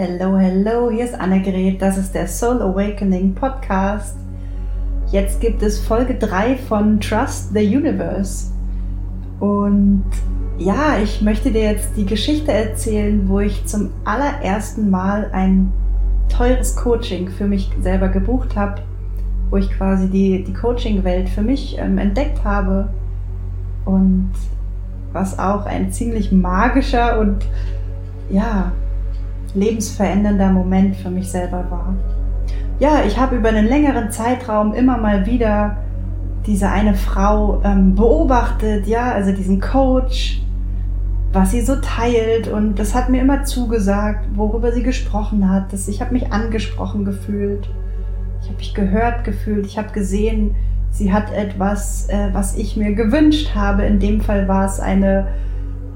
Hello, hello, hier ist Annegret, das ist der Soul Awakening Podcast. Jetzt gibt es Folge 3 von Trust the Universe. Und ja, ich möchte dir jetzt die Geschichte erzählen, wo ich zum allerersten Mal ein teures Coaching für mich selber gebucht habe, wo ich quasi die, die Coaching-Welt für mich ähm, entdeckt habe und was auch ein ziemlich magischer und ja, lebensverändernder Moment für mich selber war. Ja, ich habe über einen längeren Zeitraum immer mal wieder diese eine Frau ähm, beobachtet, ja, also diesen Coach, was sie so teilt und das hat mir immer zugesagt, worüber sie gesprochen hat. Das, ich habe mich angesprochen gefühlt, ich habe mich gehört gefühlt, ich habe gesehen, sie hat etwas, äh, was ich mir gewünscht habe. In dem Fall war es eine,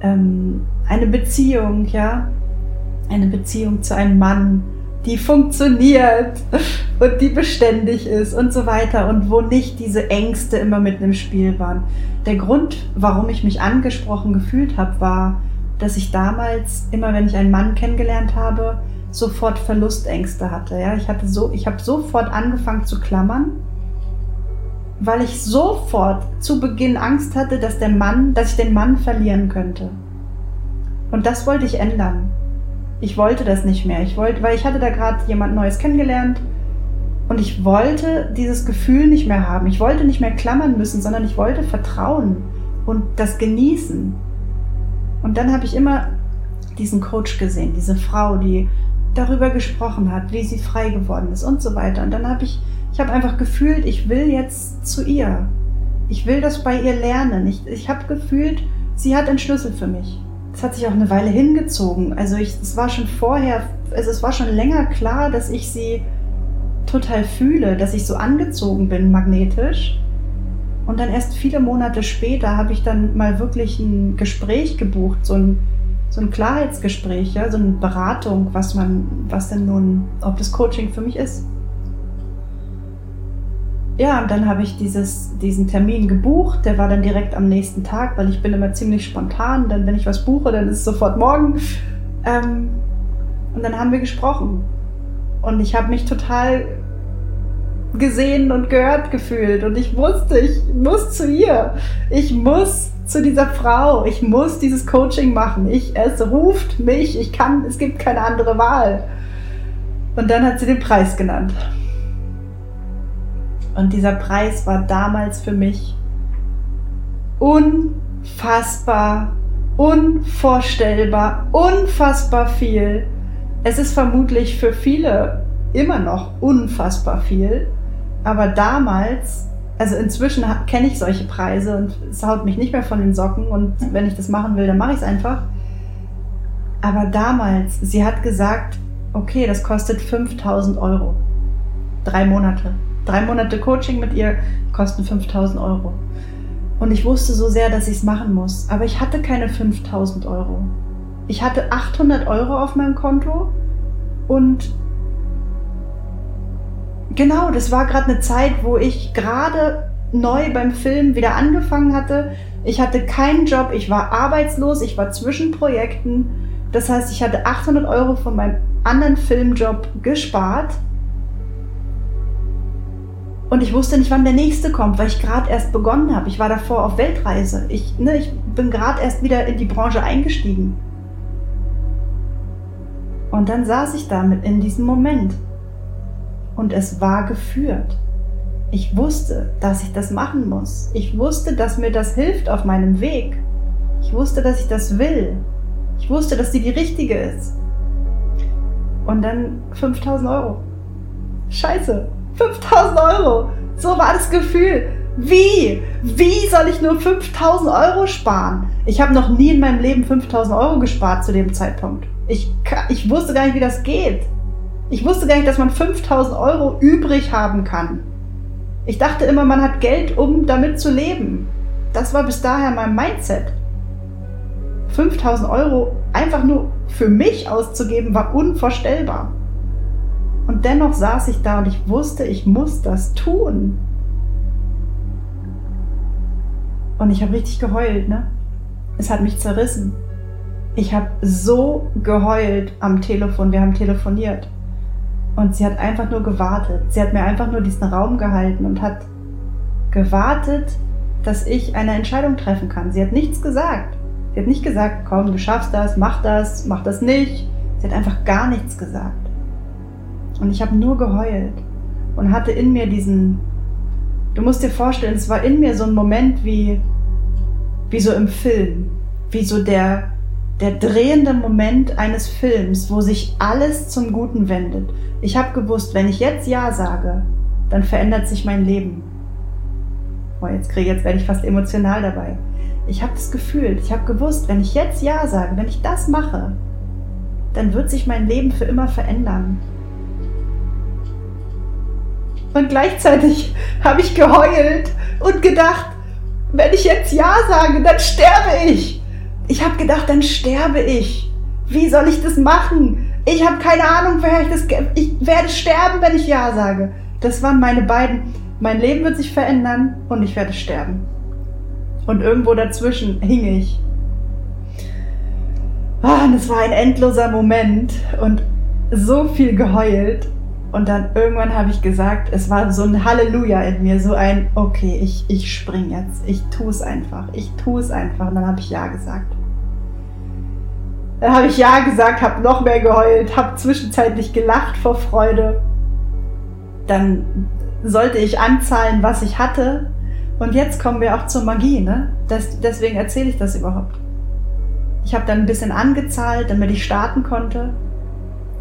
ähm, eine Beziehung, ja, eine Beziehung zu einem Mann, die funktioniert und die beständig ist und so weiter und wo nicht diese Ängste immer mit im Spiel waren. Der Grund, warum ich mich angesprochen gefühlt habe, war, dass ich damals immer, wenn ich einen Mann kennengelernt habe, sofort Verlustängste hatte. Ja, ich hatte so, ich habe sofort angefangen zu klammern, weil ich sofort zu Beginn Angst hatte, dass der Mann, dass ich den Mann verlieren könnte. Und das wollte ich ändern ich wollte das nicht mehr. Ich wollte, weil ich hatte da gerade jemand Neues kennengelernt und ich wollte dieses Gefühl nicht mehr haben. Ich wollte nicht mehr klammern müssen, sondern ich wollte vertrauen und das genießen. Und dann habe ich immer diesen Coach gesehen, diese Frau, die darüber gesprochen hat, wie sie frei geworden ist und so weiter. Und dann habe ich, ich habe einfach gefühlt, ich will jetzt zu ihr. Ich will das bei ihr lernen. Ich, ich habe gefühlt, sie hat einen Schlüssel für mich das hat sich auch eine Weile hingezogen. Also ich, es war schon vorher, also es war schon länger klar, dass ich sie total fühle, dass ich so angezogen bin magnetisch. Und dann erst viele Monate später habe ich dann mal wirklich ein Gespräch gebucht, so ein, so ein Klarheitsgespräch, ja, so eine Beratung, was man, was denn nun, ob das Coaching für mich ist ja, und dann habe ich dieses, diesen Termin gebucht. Der war dann direkt am nächsten Tag, weil ich bin immer ziemlich spontan. Dann, wenn ich was buche, dann ist es sofort morgen. Ähm, und dann haben wir gesprochen. Und ich habe mich total gesehen und gehört gefühlt. Und ich wusste, ich muss zu ihr. Ich muss zu dieser Frau. Ich muss dieses Coaching machen. Ich, es ruft mich. Ich kann, es gibt keine andere Wahl. Und dann hat sie den Preis genannt. Und dieser Preis war damals für mich unfassbar, unvorstellbar, unfassbar viel. Es ist vermutlich für viele immer noch unfassbar viel, aber damals, also inzwischen kenne ich solche Preise und es haut mich nicht mehr von den Socken und wenn ich das machen will, dann mache ich es einfach. Aber damals, sie hat gesagt, okay, das kostet 5000 Euro. Drei Monate. Drei Monate Coaching mit ihr kosten 5000 Euro. Und ich wusste so sehr, dass ich es machen muss. Aber ich hatte keine 5000 Euro. Ich hatte 800 Euro auf meinem Konto und genau, das war gerade eine Zeit, wo ich gerade neu beim Film wieder angefangen hatte. Ich hatte keinen Job, ich war arbeitslos, ich war zwischen Projekten. Das heißt, ich hatte 800 Euro von meinem anderen Filmjob gespart und ich wusste nicht, wann der nächste kommt, weil ich gerade erst begonnen habe. Ich war davor auf Weltreise. Ich, ne, ich bin gerade erst wieder in die Branche eingestiegen. Und dann saß ich damit in diesem Moment. Und es war geführt. Ich wusste, dass ich das machen muss. Ich wusste, dass mir das hilft auf meinem Weg. Ich wusste, dass ich das will. Ich wusste, dass sie die richtige ist. Und dann 5000 Euro. Scheiße, 5000 Euro. So war das Gefühl. Wie? Wie soll ich nur 5000 Euro sparen? Ich habe noch nie in meinem Leben 5000 Euro gespart zu dem Zeitpunkt. Ich, ich wusste gar nicht, wie das geht. Ich wusste gar nicht, dass man 5000 Euro übrig haben kann. Ich dachte immer, man hat Geld, um damit zu leben. Das war bis daher mein Mindset. 5000 Euro einfach nur für mich auszugeben, war unvorstellbar. Und dennoch saß ich da und ich wusste, ich muss das tun. Und ich habe richtig geheult, ne? Es hat mich zerrissen. Ich habe so geheult am Telefon. Wir haben telefoniert. Und sie hat einfach nur gewartet. Sie hat mir einfach nur diesen Raum gehalten und hat gewartet, dass ich eine Entscheidung treffen kann. Sie hat nichts gesagt. Sie hat nicht gesagt, komm, du schaffst das, mach das, mach das nicht. Sie hat einfach gar nichts gesagt. Und ich habe nur geheult und hatte in mir diesen, du musst dir vorstellen, es war in mir so ein Moment wie, wie so im Film, wie so der, der drehende Moment eines Films, wo sich alles zum Guten wendet. Ich habe gewusst, wenn ich jetzt Ja sage, dann verändert sich mein Leben. Boah, jetzt kriege jetzt werde ich fast emotional dabei. Ich habe das gefühlt, ich habe gewusst, wenn ich jetzt Ja sage, wenn ich das mache, dann wird sich mein Leben für immer verändern. Und gleichzeitig habe ich geheult und gedacht, wenn ich jetzt Ja sage, dann sterbe ich. Ich habe gedacht, dann sterbe ich. Wie soll ich das machen? Ich habe keine Ahnung, wer ich das. Ich werde sterben, wenn ich Ja sage. Das waren meine beiden. Mein Leben wird sich verändern und ich werde sterben. Und irgendwo dazwischen hing ich. Ah, und es war ein endloser Moment und so viel geheult. Und dann irgendwann habe ich gesagt, es war so ein Halleluja in mir, so ein, okay, ich, ich spring jetzt, ich tue es einfach, ich tue es einfach. Und dann habe ich Ja gesagt. Dann habe ich Ja gesagt, habe noch mehr geheult, habe zwischenzeitlich gelacht vor Freude. Dann sollte ich anzahlen, was ich hatte. Und jetzt kommen wir auch zur Magie, ne? Das, deswegen erzähle ich das überhaupt. Ich habe dann ein bisschen angezahlt, damit ich starten konnte.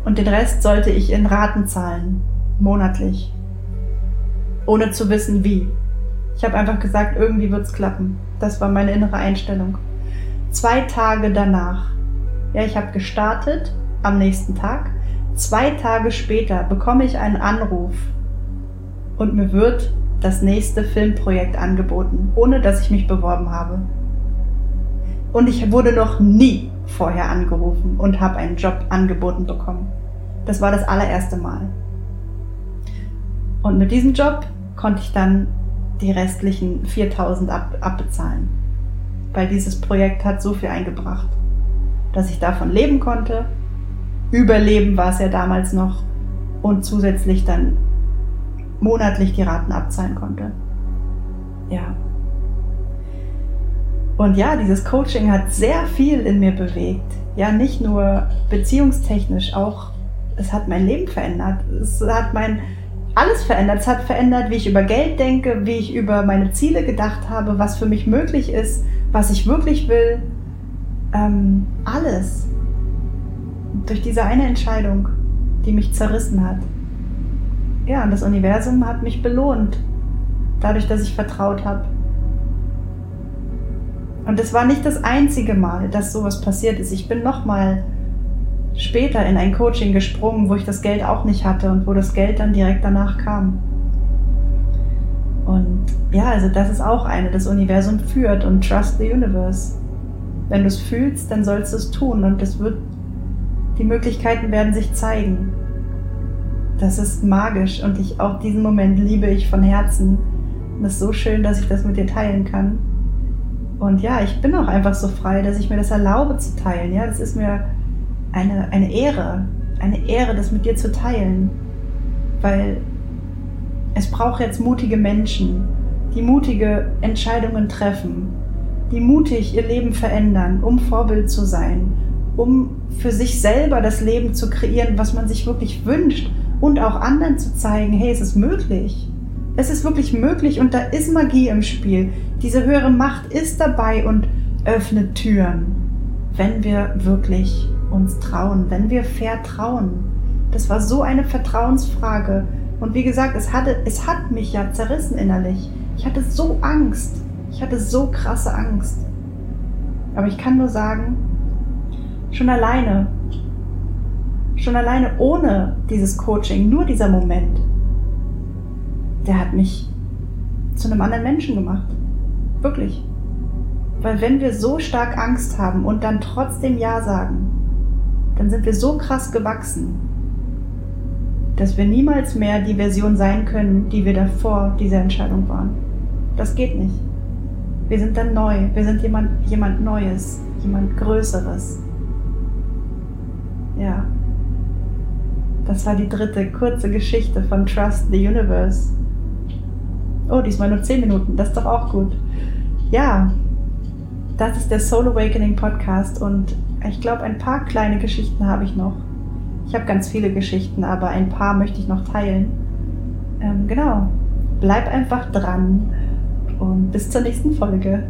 Und den Rest sollte ich in Raten zahlen, monatlich. Ohne zu wissen wie. Ich habe einfach gesagt, irgendwie wird es klappen. Das war meine innere Einstellung. Zwei Tage danach ja, ich habe gestartet am nächsten Tag. Zwei Tage später bekomme ich einen Anruf und mir wird das nächste Filmprojekt angeboten, ohne dass ich mich beworben habe. Und ich wurde noch nie vorher angerufen und habe einen Job angeboten bekommen. Das war das allererste Mal. Und mit diesem Job konnte ich dann die restlichen 4000 ab, abbezahlen, weil dieses Projekt hat so viel eingebracht dass ich davon leben konnte. Überleben war es ja damals noch und zusätzlich dann monatlich die Raten abzahlen konnte. Ja. Und ja, dieses Coaching hat sehr viel in mir bewegt. Ja, nicht nur beziehungstechnisch, auch es hat mein Leben verändert. Es hat mein alles verändert. Es hat verändert, wie ich über Geld denke, wie ich über meine Ziele gedacht habe, was für mich möglich ist, was ich wirklich will, ähm, alles durch diese eine Entscheidung, die mich zerrissen hat. Ja, und das Universum hat mich belohnt, dadurch, dass ich vertraut habe. Und es war nicht das einzige Mal, dass sowas passiert ist. Ich bin nochmal später in ein Coaching gesprungen, wo ich das Geld auch nicht hatte und wo das Geld dann direkt danach kam. Und ja, also das ist auch eine, das Universum führt und trust the universe. Wenn du es fühlst, dann sollst du es tun und es wird, die Möglichkeiten werden sich zeigen. Das ist magisch und ich, auch diesen Moment liebe ich von Herzen. Und es ist so schön, dass ich das mit dir teilen kann. Und ja, ich bin auch einfach so frei, dass ich mir das erlaube zu teilen. Ja, das ist mir eine, eine Ehre, eine Ehre, das mit dir zu teilen. Weil es braucht jetzt mutige Menschen, die mutige Entscheidungen treffen, die mutig ihr Leben verändern, um Vorbild zu sein, um für sich selber das Leben zu kreieren, was man sich wirklich wünscht und auch anderen zu zeigen, hey, es ist möglich. Es ist wirklich möglich und da ist Magie im Spiel. Diese höhere Macht ist dabei und öffnet Türen, wenn wir wirklich uns trauen, wenn wir vertrauen. Das war so eine Vertrauensfrage. Und wie gesagt, es, hatte, es hat mich ja zerrissen innerlich. Ich hatte so Angst. Ich hatte so krasse Angst. Aber ich kann nur sagen, schon alleine, schon alleine ohne dieses Coaching, nur dieser Moment, der hat mich zu einem anderen Menschen gemacht. Wirklich. Weil wenn wir so stark Angst haben und dann trotzdem Ja sagen, dann sind wir so krass gewachsen, dass wir niemals mehr die Version sein können, die wir davor dieser Entscheidung waren. Das geht nicht. Wir sind dann neu. Wir sind jemand, jemand Neues, jemand Größeres. Ja. Das war die dritte kurze Geschichte von Trust the Universe. Oh, diesmal nur 10 Minuten, das ist doch auch gut. Ja, das ist der Soul Awakening Podcast und ich glaube, ein paar kleine Geschichten habe ich noch. Ich habe ganz viele Geschichten, aber ein paar möchte ich noch teilen. Ähm, genau. Bleib einfach dran und bis zur nächsten Folge.